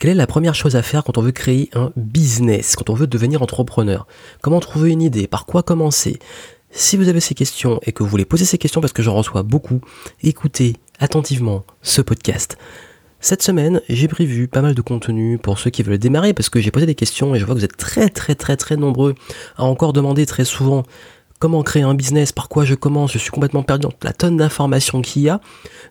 Quelle est la première chose à faire quand on veut créer un business, quand on veut devenir entrepreneur? Comment trouver une idée? Par quoi commencer? Si vous avez ces questions et que vous voulez poser ces questions parce que j'en reçois beaucoup, écoutez attentivement ce podcast. Cette semaine, j'ai prévu pas mal de contenu pour ceux qui veulent démarrer parce que j'ai posé des questions et je vois que vous êtes très très très très nombreux à encore demander très souvent comment créer un business, par quoi je commence, je suis complètement perdu dans la tonne d'informations qu'il y a.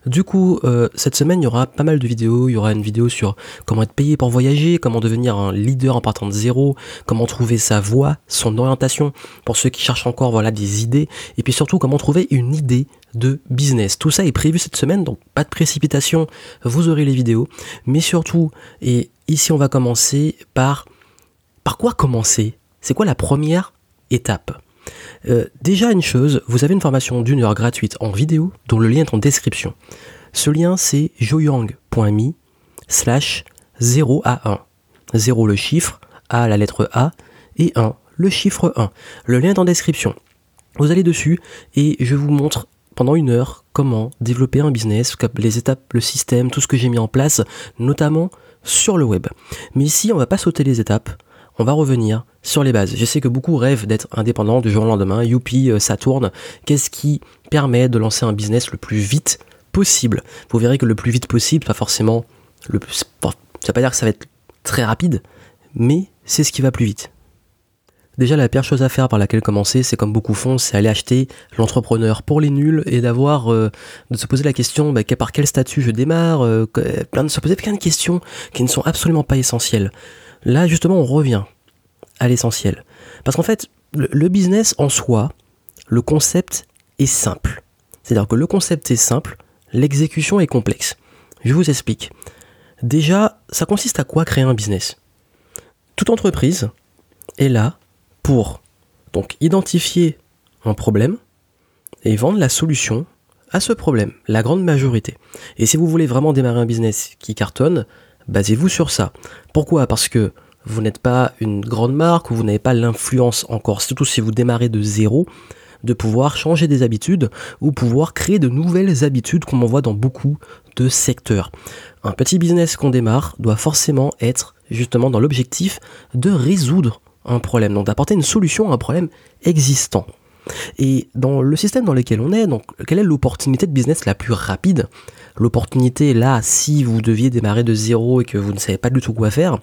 Du coup, euh, cette semaine, il y aura pas mal de vidéos. Il y aura une vidéo sur comment être payé pour voyager, comment devenir un leader en partant de zéro, comment trouver sa voie, son orientation, pour ceux qui cherchent encore voilà des idées, et puis surtout comment trouver une idée de business. Tout ça est prévu cette semaine, donc pas de précipitation, vous aurez les vidéos. Mais surtout, et ici on va commencer par... Par quoi commencer? C'est quoi la première étape? Euh, déjà une chose, vous avez une formation d'une heure gratuite en vidéo dont le lien est en description. Ce lien c'est joyang.me slash 0 à 1. 0 le chiffre, A la lettre A et 1 le chiffre 1. Le lien est en description. Vous allez dessus et je vous montre pendant une heure comment développer un business, les étapes, le système, tout ce que j'ai mis en place, notamment sur le web. Mais ici, on va pas sauter les étapes on va revenir sur les bases. Je sais que beaucoup rêvent d'être indépendants du jour au lendemain. Youpi, euh, ça tourne. Qu'est-ce qui permet de lancer un business le plus vite possible? Vous verrez que le plus vite possible, pas forcément le plus. veut pas dire que ça va être très rapide, mais c'est ce qui va plus vite. Déjà, la pire chose à faire par laquelle commencer, c'est comme beaucoup font, c'est aller acheter l'entrepreneur pour les nuls et d'avoir, euh, de se poser la question, bah, par quel statut je démarre, euh, de se poser plein de questions qui ne sont absolument pas essentielles. Là, justement, on revient à l'essentiel. Parce qu'en fait, le, business en soi, le concept est simple. C'est-à-dire que le concept est simple, l'exécution est complexe. Je vous explique. Déjà, ça consiste à quoi créer un business? Toute entreprise est là pour donc identifier un problème et vendre la solution à ce problème, la grande majorité. Et si vous voulez vraiment démarrer un business qui cartonne, basez-vous sur ça. Pourquoi? Parce que vous n'êtes pas une grande marque ou vous n'avez pas l'influence encore, surtout si vous démarrez de zéro, de pouvoir changer des habitudes ou pouvoir créer de nouvelles habitudes comme on voit dans beaucoup de secteurs. Un petit business qu'on démarre doit forcément être justement dans l'objectif de résoudre un problème, donc d'apporter une solution à un problème existant. Et dans le système dans lequel on est, donc quelle est l'opportunité de business la plus rapide? L'opportunité là, si vous deviez démarrer de zéro et que vous ne savez pas du tout quoi faire,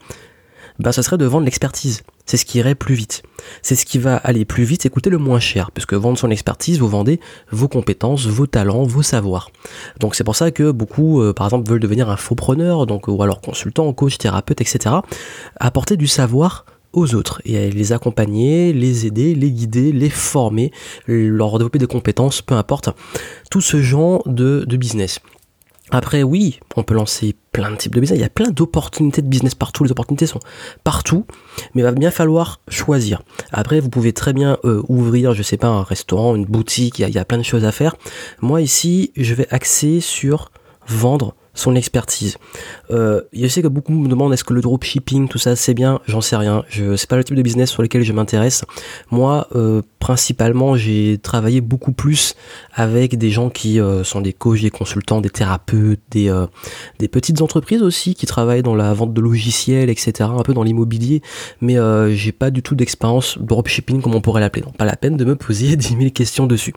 ben ce serait de vendre l'expertise. C'est ce qui irait plus vite. C'est ce qui va aller plus vite et coûter le moins cher, puisque vendre son expertise, vous vendez vos compétences, vos talents, vos savoirs. Donc c'est pour ça que beaucoup, euh, par exemple, veulent devenir un faux preneur, donc ou alors consultant, coach, thérapeute, etc. Apporter du savoir autres et les accompagner, les aider, les guider, les former, leur développer des compétences, peu importe. Tout ce genre de, business. Après, oui, on peut lancer plein de types de business. Il y a plein d'opportunités de business partout. Les opportunités sont partout, mais va bien falloir choisir. Après, vous pouvez très bien euh, ouvrir, je sais pas, un restaurant, une boutique. Il y, a, plein de choses à faire. Moi ici, je vais axer sur vendre son expertise. Euh, je sais que beaucoup me demandent est-ce que le dropshipping, tout ça, c'est bien? J'en sais rien. Je c'est pas le type de business sur lequel je m'intéresse. Moi, euh, principalement, j'ai travaillé beaucoup plus avec des gens qui euh, sont des coachs, des consultants, des thérapeutes, des euh, des petites entreprises aussi qui travaillent dans la vente de logiciels, etc. Un peu dans l'immobilier. Mais j'ai pas du tout d'expérience dropshipping comme on pourrait l'appeler. Donc pas la peine de me poser 10 000 questions dessus.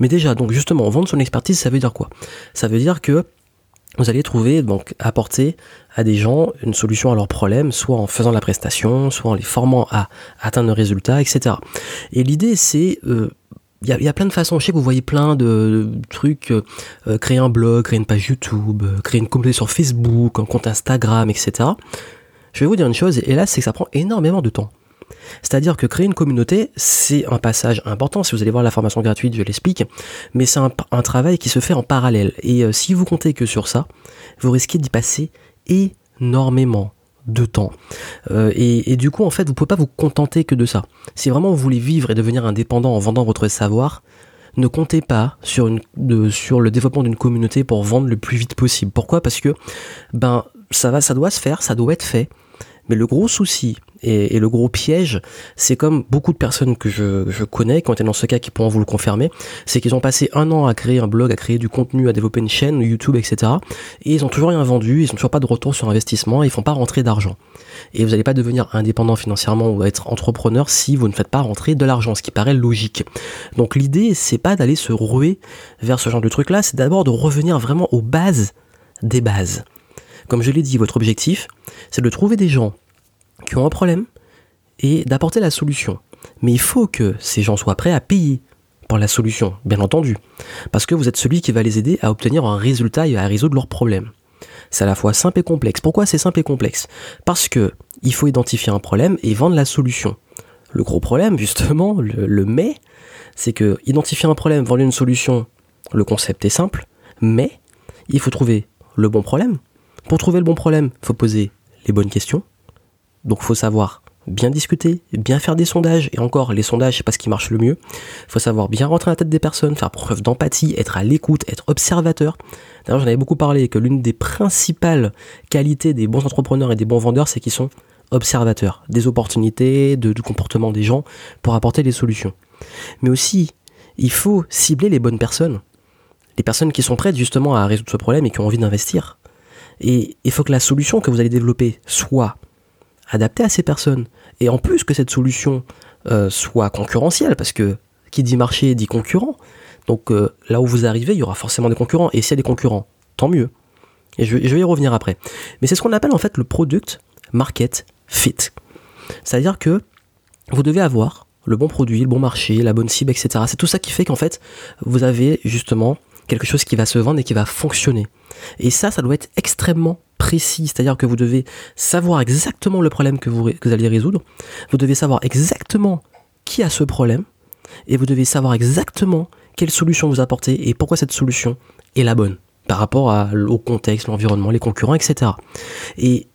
Mais déjà, donc justement, vendre son expertise, ça veut dire quoi? Ça veut dire que vous allez trouver, donc apporter à des gens une solution à leurs problèmes, soit en faisant la prestation, soit en les formant à atteindre le résultat, etc. Et l'idée, c'est... Euh, il y, a, plein de façons. Je sais que vous voyez plein de, trucs, euh, créer un blog, créer une page YouTube, euh, créer une communauté sur Facebook, un compte Instagram, etc. Je vais vous dire une chose, et là, c'est que ça prend énormément de temps. C'est-à-dire que créer une communauté, c'est un passage important. Si vous allez voir la formation gratuite, je l'explique. Mais c'est un, travail qui se fait en parallèle. Et euh, si vous comptez que sur ça, vous risquez d'y passer énormément de temps. Euh, et, du coup, en fait, vous pouvez pas vous contenter que de ça. Si vraiment vous voulez vivre et devenir indépendant en vendant votre savoir, ne comptez pas sur le développement d'une communauté pour vendre le plus vite possible. Pourquoi? Parce que ben ça va, ça doit se faire, ça doit être fait Mais le gros souci et, le gros piège, c'est comme beaucoup de personnes que je, connais, qui ont été dans ce cas, qui pourront vous le confirmer, c'est qu'ils ont passé un an à créer un blog, à créer du contenu, à développer une chaîne, YouTube, etc. Et ils ont toujours rien vendu, ils ont toujours pas de retour sur investissement, ils font pas rentrer d'argent. Et vous n'allez pas devenir indépendant financièrement ou être entrepreneur si vous ne faites pas rentrer de l'argent, ce qui paraît logique. Donc l'idée, c'est pas d'aller se ruer vers ce genre de truc là, c'est d'abord de revenir vraiment aux bases des bases. Comme je l'ai dit, votre objectif, c'est de trouver des gens qui ont un problème et d'apporter la solution. Mais il faut que ces gens soient prêts à payer pour la solution, bien entendu. Parce que vous êtes celui qui va les aider à obtenir un résultat et à résoudre leurs problèmes. C'est à la fois simple et complexe. Pourquoi c'est simple et complexe? Parce que il faut identifier un problème et vendre la solution. Le gros problème, justement, le, le mais, c'est que identifier un problème, vendre une solution, le concept est simple, mais il faut trouver le bon problème. Pour trouver le bon problème, il faut poser les bonnes questions. Donc faut savoir bien discuter, bien faire des sondages, et encore, les sondages, c'est pas ce qui marche le mieux. Faut savoir bien rentrer dans la tête des personnes, faire preuve d'empathie, être à l'écoute, être observateur. D'ailleurs, j'en avais beaucoup parlé, que l'une des principales qualités des bons entrepreneurs et des bons vendeurs, c'est qu'ils sont observateurs des opportunités, de, du comportement des gens, pour apporter des solutions. Mais aussi, il faut cibler les bonnes personnes les personnes qui sont prêtes justement à résoudre ce problème et qui ont envie d'investir. Et il faut que la solution que vous allez développer soit adaptée à ces personnes. Et en plus que cette solution euh, soit concurrentielle, parce que qui dit marché dit concurrent. Donc euh, là où vous arrivez, il y aura forcément des concurrents. Et s'il y a des concurrents, tant mieux. Et je, je vais y revenir après. Mais c'est ce qu'on appelle en fait le product market fit. C'est-à-dire que vous devez avoir le bon produit, le bon marché, la bonne cible, etc. C'est tout ça qui fait qu'en fait, vous avez justement quelque chose qui va se vendre et qui va fonctionner. Et ça, ça doit être extrêmement précis, c'est-à-dire que vous devez savoir exactement le problème que vous, allez résoudre, vous devez savoir exactement qui a ce problème, et vous devez savoir exactement quelle solution vous apportez et pourquoi cette solution est la bonne par rapport au contexte, l'environnement, les concurrents, etc. Et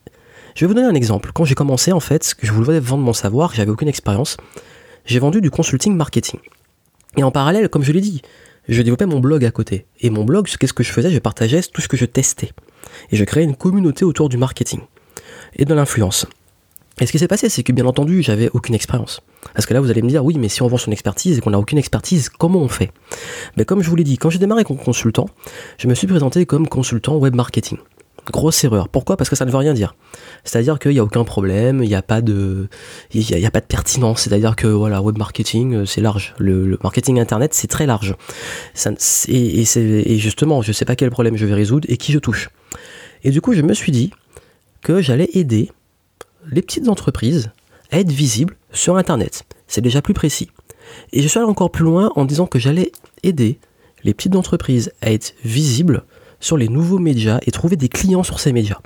je vais vous donner un exemple. Quand j'ai commencé, en fait, que je voulais vendre mon savoir, j'avais aucune expérience, j'ai vendu du consulting marketing. Et en parallèle, comme je l'ai dit, je développais mon blog à côté. Et mon blog, qu'est-ce que je faisais? Je partageais tout ce que je testais. Et je créais une communauté autour du marketing et de l'influence. Et ce qui s'est passé, c'est que bien entendu, j'avais aucune expérience. Parce que là, vous allez me dire, oui, mais si on vend son expertise et qu'on n'a aucune expertise, comment on fait? Mais comme je vous l'ai dit, quand j'ai démarré comme consultant, je me suis présenté comme consultant web marketing. Grosse erreur. Pourquoi? Parce que ça ne veut rien dire. C'est-à-dire qu'il n'y a aucun problème, il n'y a pas de, y a, pas de pertinence. C'est-à-dire que voilà, web marketing, euh, c'est large. Le, marketing internet, c'est très large. Et, justement, je ne sais pas quel problème je vais résoudre et qui je touche. Et du coup, je me suis dit que j'allais aider les petites entreprises à être visibles sur internet. C'est déjà plus précis. Et je suis allé encore plus loin en disant que j'allais aider les petites entreprises à être visibles sur les nouveaux médias et trouver des clients sur ces médias.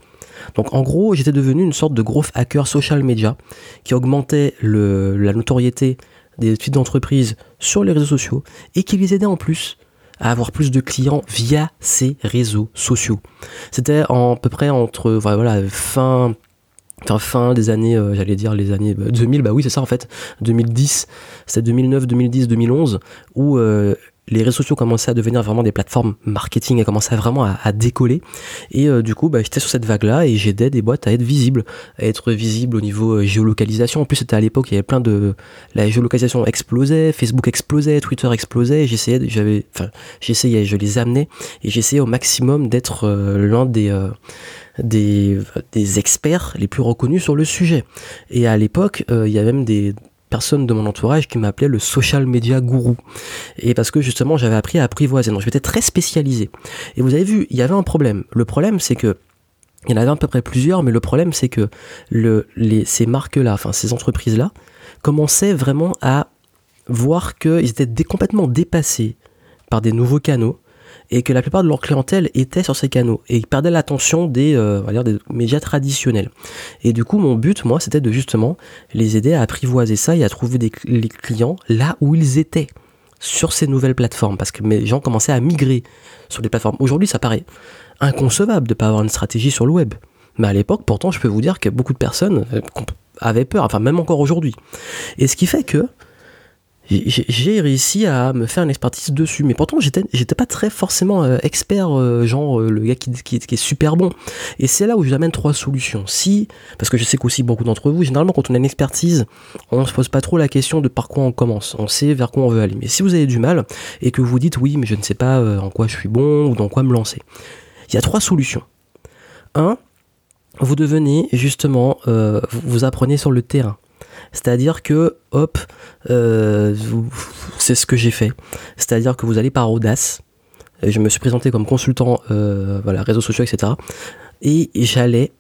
Donc en gros, j'étais devenu une sorte de gros hacker social media qui augmentait la notoriété des petites entreprises sur les réseaux sociaux et qui les aidait en plus à avoir plus de clients via ces réseaux sociaux. C'était à peu près entre voilà, fin des années, euh, j'allais dire les années 2000, bah, bah oui c'est ça en fait, 2010, c'était 2009, 2010, 2011, où euh, les réseaux sociaux commençaient à devenir vraiment des plateformes marketing et commençaient vraiment à, décoller. Et euh, du coup, bah, j'étais sur cette vague-là et j'aidais des boîtes à être visibles, à être visibles au niveau euh, géolocalisation. En plus, c'était à l'époque, il y avait plein de... La géolocalisation explosait, Facebook explosait, Twitter explosait. J'essayais, j'avais... Enfin, j'essayais, je les amenais et j'essayais au maximum d'être euh, l'un des... des, des experts les plus reconnus sur le sujet. Et à l'époque, il y a même des personnes de mon entourage qui m'appelait le social media gourou. Et parce que justement, j'avais appris à apprivoiser. Donc, j'étais très spécialisé. Et vous avez vu, il y avait un problème. Le problème, c'est que il y en avait à peu près plusieurs, mais le problème, c'est que ces marques-là, enfin ces entreprises-là, commençaient vraiment à voir qu'ils étaient complètement dépassés par des nouveaux canaux et que la plupart de leur clientèle était sur ces canaux et ils perdaient l'attention des, euh, des médias traditionnels. Et du coup, mon but, moi, c'était de justement les aider à apprivoiser ça et à trouver des les clients là où ils étaient sur ces nouvelles plateformes parce que mes gens commençaient à migrer sur les plateformes. Aujourd'hui, ça paraît inconcevable de ne pas avoir une stratégie sur le web. Mais à l'époque, pourtant, je peux vous dire que beaucoup de personnes euh, avaient peur, enfin même encore aujourd'hui. Et ce qui fait que j'ai réussi à me faire une expertise dessus. Mais pourtant, j'étais, j'étais pas très forcément euh, expert, euh, genre euh, le gars qui, qui, est super bon. Et c'est là où je vous amène trois solutions. Si, parce que je sais qu'aussi beaucoup d'entre vous, généralement, quand on a une expertise, on se pose pas trop la question de par quoi on commence. On sait vers quoi on veut aller. Mais si vous avez du mal et que vous dites oui, mais je ne sais pas en quoi je suis bon ou dans quoi me lancer, il y a trois solutions. Un, vous devenez justement, vous apprenez sur le terrain. C'est-à-dire que, hop, euh, c'est ce que j'ai fait. C'est-à-dire que vous allez par audace. Je me suis présenté comme consultant, euh, voilà, réseaux sociaux, etc. Et j'allais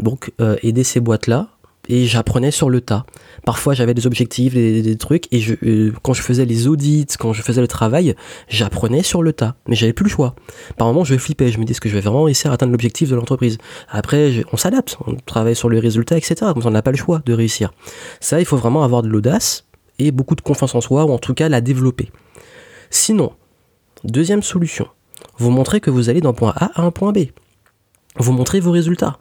donc euh, aider ces boîtes-là et j'apprenais sur le tas. Parfois j'avais des objectifs, des, trucs, et euh, quand je faisais les audits, quand je faisais le travail, j'apprenais sur le tas, mais j'avais plus le choix. Par moments je flippais, je me disais ce que je vais vraiment à atteindre l'objectif de l'entreprise? Après on s'adapte, on travaille sur le résultat, etc. Donc on n'a pas le choix de réussir. Ça il faut vraiment avoir de l'audace et beaucoup de confiance en soi, ou en tout cas la développer. Sinon, deuxième solution, vous montrez que vous allez d'un point A à un point B. Vous montrez vos résultats.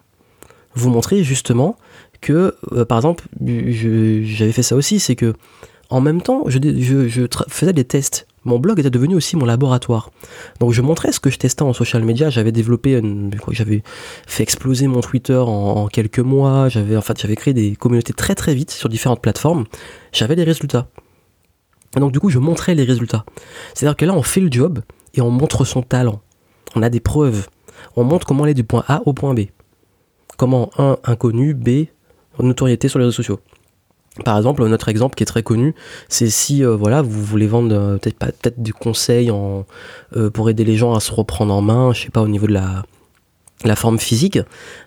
Vous montrez justement que, euh, par exemple, j'avais fait ça aussi, c'est que en même temps, je, faisais des tests. Mon blog était devenu aussi mon laboratoire. Donc je montrais ce que je testais en social media. J'avais développé, j'avais fait exploser mon Twitter en, quelques mois. J'avais en fait, j'avais créé des communautés très très vite sur différentes plateformes. J'avais des résultats. Et donc du coup, je montrais les résultats. C'est-à-dire que là, on fait le job et on montre son talent. On a des preuves. On montre comment aller du point A au point B. Comment un inconnu, B notoriété sur les réseaux sociaux. Par exemple, notre exemple qui est très connu, c'est si euh, voilà vous voulez vendre euh, peut-être pas peut-être du conseil en, euh, pour aider les gens à se reprendre en main, je sais pas au niveau de la, la forme physique,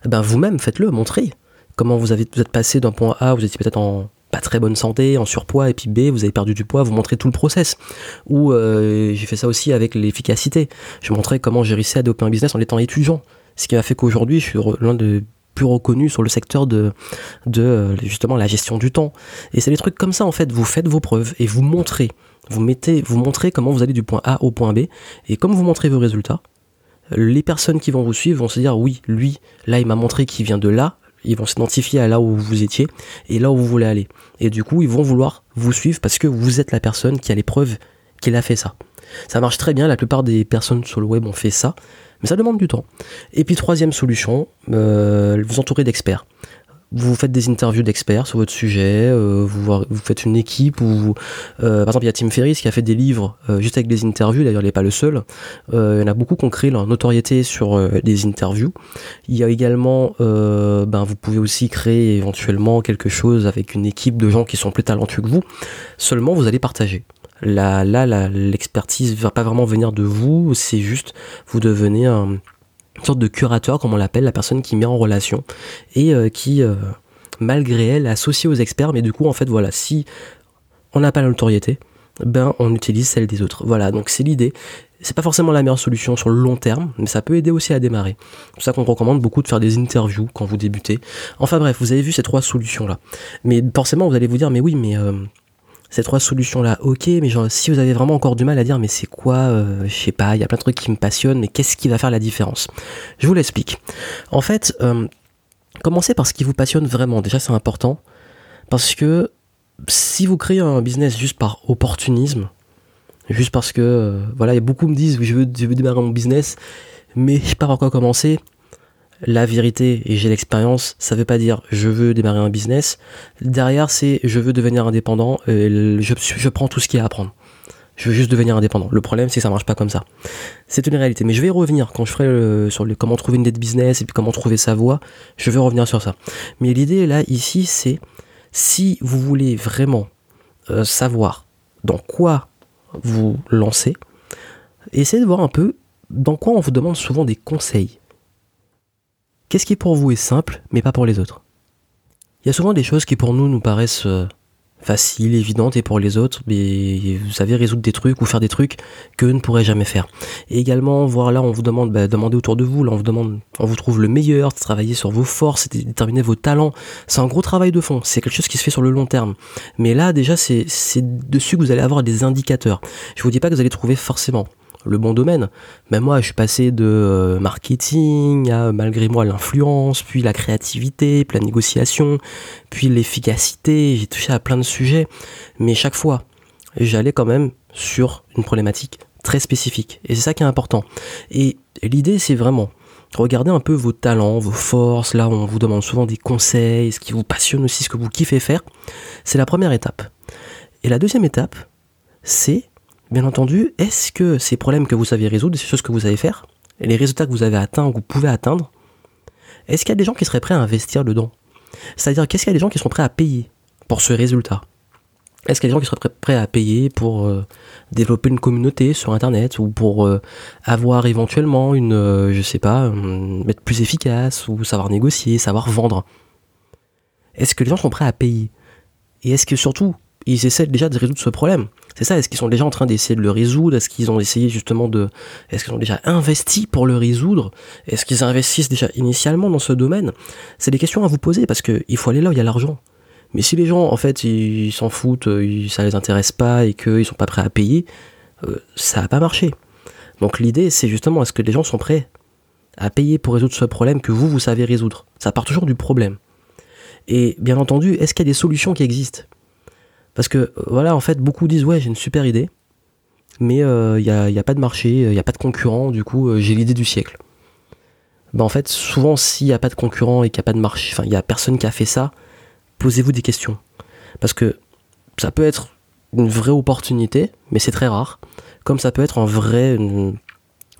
eh ben vous-même faites-le, montrez comment vous avez vous êtes passé d'un point A, vous étiez peut-être en pas très bonne santé, en surpoids, et puis B, vous avez perdu du poids, vous montrez tout le process. Ou j'ai fait ça aussi avec l'efficacité. Je montrais comment j'ai réussi à développer un business en étant étudiant. Ce qui m'a fait qu'aujourd'hui, je suis l'un de plus reconnu sur le secteur de, euh, justement la gestion du temps. Et c'est des trucs comme ça en fait, vous faites vos preuves et vous montrez, vous mettez, vous montrez comment vous allez du point A au point B, et comme vous montrez vos résultats, les personnes qui vont vous suivre vont se dire oui, lui, là il m'a montré qu'il vient de là, ils vont s'identifier à là où vous étiez et là où vous voulez aller. Et du coup, ils vont vouloir vous suivre parce que vous êtes la personne qui a les preuves qu'il a fait ça. Ça marche très bien, la plupart des personnes sur le web ont fait ça. Mais ça demande du temps. Et puis troisième solution, euh, vous entourez d'experts. Vous faites des interviews d'experts sur votre sujet, euh, vous, faites une équipe, euh, par exemple il y a Tim Ferriss qui a fait des livres juste avec des interviews, d'ailleurs il n'est pas le seul. il y en a beaucoup qui ont créé leur notoriété sur des interviews. Il y a également, ben, vous pouvez aussi créer éventuellement quelque chose avec une équipe de gens qui sont plus talentueux que vous. Seulement vous allez partager là, là, l'expertise va pas vraiment venir de vous, c'est juste vous devenez un, une sorte de curateur, comme on l'appelle, la personne qui met en relation et euh, qui, euh, malgré elle, est associée aux experts. Mais du coup, en fait, voilà, si on n'a pas la notoriété, ben on utilise celle des autres. Voilà, donc c'est l'idée. C'est pas forcément la meilleure solution sur le long terme, mais ça peut aider aussi à démarrer. C'est pour ça qu'on recommande beaucoup de faire des interviews quand vous débutez. Enfin bref, vous avez vu ces trois solutions là. Mais forcément, vous allez vous dire, mais oui, mais euh, ces trois solutions-là, ok, mais genre, si vous avez vraiment encore du mal à dire, mais c'est quoi, euh, je sais pas, il y a plein de trucs qui me passionnent, mais qu'est-ce qui va faire la différence? Je vous l'explique. En fait, euh, commencez par ce qui vous passionne vraiment. Déjà, c'est important, parce que si vous créez un business juste par opportunisme, juste parce que, euh, voilà, il y a beaucoup me disent, je veux, je veux démarrer mon business, mais je sais pas par quoi commencer la vérité et j'ai l'expérience, ça veut pas dire je veux démarrer un business. Derrière, c'est je veux devenir indépendant, et je, je prends tout ce qu'il y a à apprendre. Je veux juste devenir indépendant. Le problème, c'est que ça marche pas comme ça. C'est une réalité. Mais je vais y revenir quand je ferai sur comment trouver une dette business et puis comment trouver sa voie. Je vais revenir sur ça. Mais l'idée là, ici, c'est si vous voulez vraiment euh, savoir dans quoi vous lancer, essayez de voir un peu dans quoi on vous demande souvent des conseils. Qu'est-ce qui pour vous est simple, mais pas pour les autres? Il y a souvent des choses qui pour nous nous paraissent euh, faciles, évidentes, et pour les autres, mais vous savez résoudre des trucs ou faire des trucs que ne pourraient jamais faire. Et également, voir là, on vous demande, bah, demander autour de vous, là, on vous demande, on vous trouve le meilleur, travailler sur vos forces, déterminer vos talents. C'est un gros travail de fond. C'est quelque chose qui se fait sur le long terme. Mais là, déjà, c'est dessus que vous allez avoir des indicateurs. Je vous dis pas que vous allez trouver forcément le bon domaine. Même moi, je suis passé de euh, marketing à, malgré moi, l'influence, puis la créativité, puis la négociation, puis l'efficacité. J'ai touché à plein de sujets. Mais chaque fois, j'allais quand même sur une problématique très spécifique. Et c'est ça qui est important. Et l'idée, c'est vraiment regardez un peu vos talents, vos forces. Là, on vous demande souvent des conseils, ce qui vous passionne aussi, ce que vous kiffez faire. C'est la première étape. Et la deuxième étape, c'est, bien entendu, est-ce que ces problèmes que vous savez résoudre, ces choses que vous savez faire, les résultats que vous avez atteints ou que vous pouvez atteindre, est-ce qu'il y a des gens qui seraient prêts à investir dedans? C'est-à-dire, qu'est-ce qu'il y a des gens qui sont prêts à payer pour ce résultat? Est-ce qu'il y a des gens qui seraient prêts à payer pour euh, développer une communauté sur Internet ou pour euh, avoir éventuellement une, euh, je sais pas, être plus efficace ou savoir négocier, savoir vendre? Est-ce que les gens sont prêts à payer? Et est-ce que surtout, ils essaient déjà de résoudre ce problème? C'est ça, est-ce qu'ils sont déjà en train d'essayer de le résoudre? Est-ce qu'ils ont essayé justement de... Est-ce qu'ils ont déjà investi pour le résoudre? Est-ce qu'ils investissent déjà initialement dans ce domaine? C'est des questions à vous poser parce qu'il faut aller là où il y a l'argent. Mais si les gens, en fait, ils s'en foutent, ils, ça les intéresse pas et qu'ils sont pas prêts à payer, euh, ça va pas marcher. Donc l'idée, c'est justement, est-ce que les gens sont prêts à payer pour résoudre ce problème que vous, vous savez résoudre? Ça part toujours du problème. Et bien entendu, est-ce qu'il y a des solutions qui existent? Parce que, euh, voilà, en fait, beaucoup disent, ouais, j'ai une super idée, mais il euh, n'y a, y a, pas de marché, il n'y a pas de concurrent, du coup, j'ai l'idée du siècle. Ben, en fait, souvent, s'il n'y a pas de concurrent et qu'il n'y a pas de marché, enfin, il n'y a personne qui a fait ça, posez-vous des questions. Parce que ça peut être une vraie opportunité, mais c'est très rare. Comme ça peut être en vrai,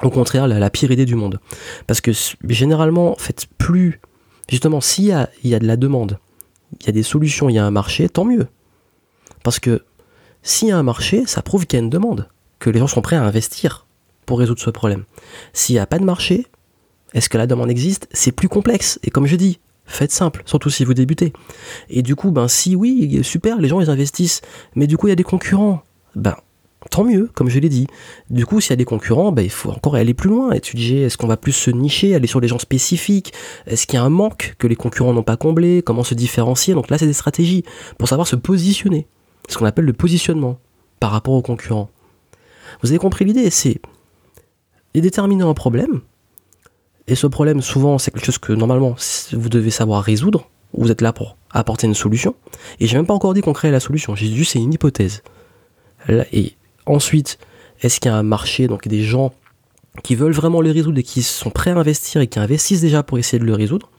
au contraire, la, pire idée du monde. Parce que généralement, en fait, plus, justement, s'il y a, y a de la demande, il y a des solutions, il y a un marché, tant mieux. Parce que s'il y a un marché, ça prouve qu'il y a une demande, que les gens sont prêts à investir pour résoudre ce problème. S'il n'y a pas de marché, est-ce que la demande existe? C'est plus complexe. Et comme je dis, Faites simple, surtout si vous débutez. Et du coup, ben si oui, super, les gens ils investissent, mais du coup il y a des concurrents. Ben tant mieux, comme je l'ai dit. Du coup, s'il y a des concurrents, ben, il faut encore aller plus loin, étudier est-ce qu'on va plus se nicher, aller sur des gens spécifiques, est-ce qu'il y a un manque que les concurrents n'ont pas comblé, comment se différencier? Donc là, c'est des stratégies pour savoir se positionner, ce qu'on appelle le positionnement par rapport aux concurrents. Vous avez compris l'idée, c'est déterminer un problème, et ce problème, souvent, c'est quelque chose que normalement, vous devez savoir résoudre. Vous êtes là pour apporter une solution. Et j'ai même pas encore dit qu'on crée la solution. J'ai dit c'est une hypothèse. Et ensuite, est-ce qu'il y a un marché, donc des gens qui veulent vraiment le résoudre et qui sont prêts à investir et qui investissent déjà pour essayer de le résoudre?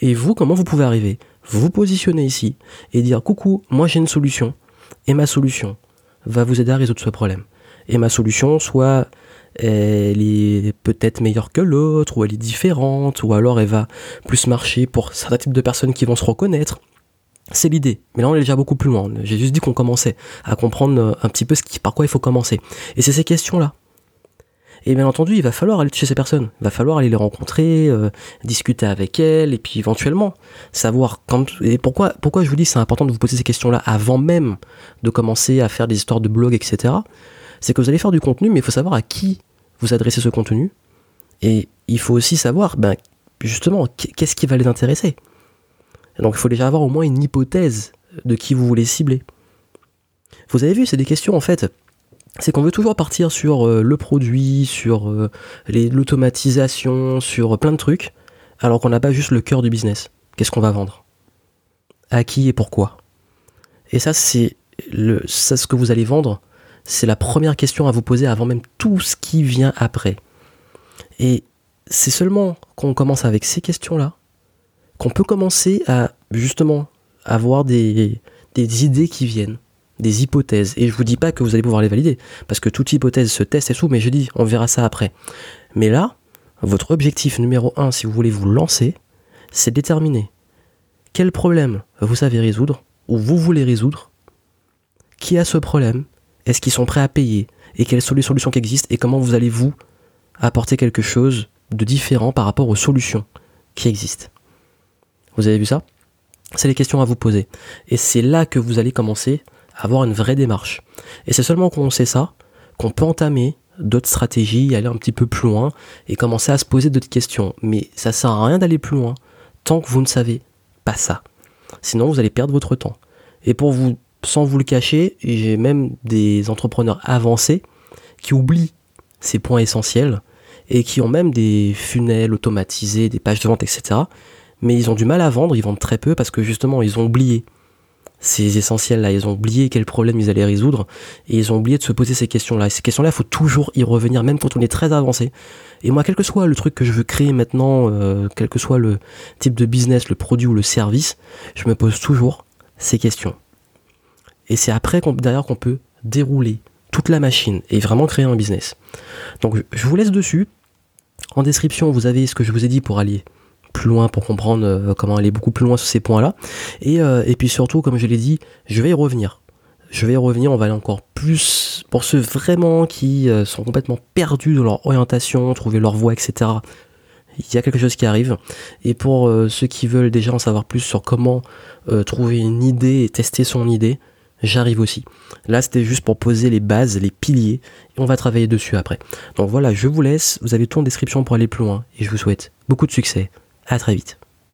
Et vous, comment vous pouvez arriver Vous vous positionnez ici et dire coucou, moi j'ai une solution. Et ma solution va vous aider à résoudre ce problème. Et ma solution, soit elle est peut-être meilleure que l'autre, ou elle est différente, ou alors elle va plus marcher pour certains types de personnes qui vont se reconnaître. C'est l'idée. Mais là, on est déjà beaucoup plus loin. J'ai juste dit qu'on commençait à comprendre un petit peu ce qui, par quoi il faut commencer. Et c'est ces questions-là. Et bien entendu, il va falloir aller chez ces personnes. Il va falloir aller les rencontrer, euh, discuter avec elles, et puis éventuellement savoir quand. Et pourquoi, pourquoi je vous dis c'est important de vous poser ces questions-là avant même de commencer à faire des histoires de blog, etc c'est que vous allez faire du contenu, mais il faut savoir à qui vous adressez ce contenu. Et il faut aussi savoir, ben, justement, qu'est-ce qui va les intéresser. donc il faut déjà avoir au moins une hypothèse de qui vous voulez cibler. Vous avez vu, c'est des questions en fait. C'est qu'on veut toujours partir sur euh, le produit, sur euh, l'automatisation, sur plein de trucs, alors qu'on n'a pas juste le cœur du business. Qu'est-ce qu'on va vendre? À qui et pourquoi? Et ça, c'est ça, ce que vous allez vendre c'est la première question à vous poser avant même tout ce qui vient après. Et c'est seulement qu'on commence avec ces questions-là qu'on peut commencer à justement avoir des idées qui viennent, des hypothèses. Et je vous dis pas que vous allez pouvoir les valider, parce que toute hypothèse se teste et tout, mais je dis, on verra ça après. Mais là, votre objectif numéro un, si vous voulez vous lancer, c'est déterminer quel problème vous savez résoudre, ou vous voulez résoudre, qui a ce problème, est-ce qu'ils sont prêts à payer Et quelles sont les solutions qui existent Et comment vous allez vous apporter quelque chose de différent par rapport aux solutions qui existent Vous avez vu ça? C'est les questions à vous poser. Et c'est là que vous allez commencer avoir une vraie démarche. Et c'est seulement qu'on sait ça qu'on peut entamer d'autres stratégies, aller un petit peu plus loin et commencer à se poser d'autres questions. Mais ça sert à rien d'aller plus loin tant que vous ne savez pas ça. Sinon, vous allez perdre votre temps. Et pour vous sans vous le cacher, j'ai même des entrepreneurs avancés qui oublient ces points essentiels et qui ont même des funnels automatisés, des pages de vente, etc. Mais ils ont du mal à vendre, ils vendent très peu parce que justement ils ont oublié ces essentiels-là. Ils ont oublié quel problème ils allaient résoudre et ils ont oublié de se poser ces questions-là. Et ces questions-là, il faut toujours y revenir, même quand on est très avancé. Et moi, quel que soit le truc que je veux créer maintenant, euh, quel que soit le type de business, le produit ou le service, je me pose toujours ces questions. Et c'est après d'ailleurs qu'on peut dérouler toute la machine et vraiment créer un business. Donc je vous laisse dessus. En description, vous avez ce que je vous ai dit pour aller plus loin, pour comprendre euh, comment aller beaucoup plus loin sur ces points-là. Et, euh, et puis surtout, comme je l'ai dit, je vais y revenir. Je vais y revenir, on va aller encore plus pour ceux vraiment qui euh, sont complètement perdus dans leur orientation, trouver leur voie, etc. Il y a quelque chose qui arrive. Et pour ceux qui veulent déjà en savoir plus sur comment trouver une idée et tester son idée, j'arrive aussi. Là, c'était juste pour poser les bases, les piliers, et on va travailler dessus après. Donc voilà, je vous laisse, vous avez tout en description pour aller plus loin, et je vous souhaite beaucoup de succès. À très vite.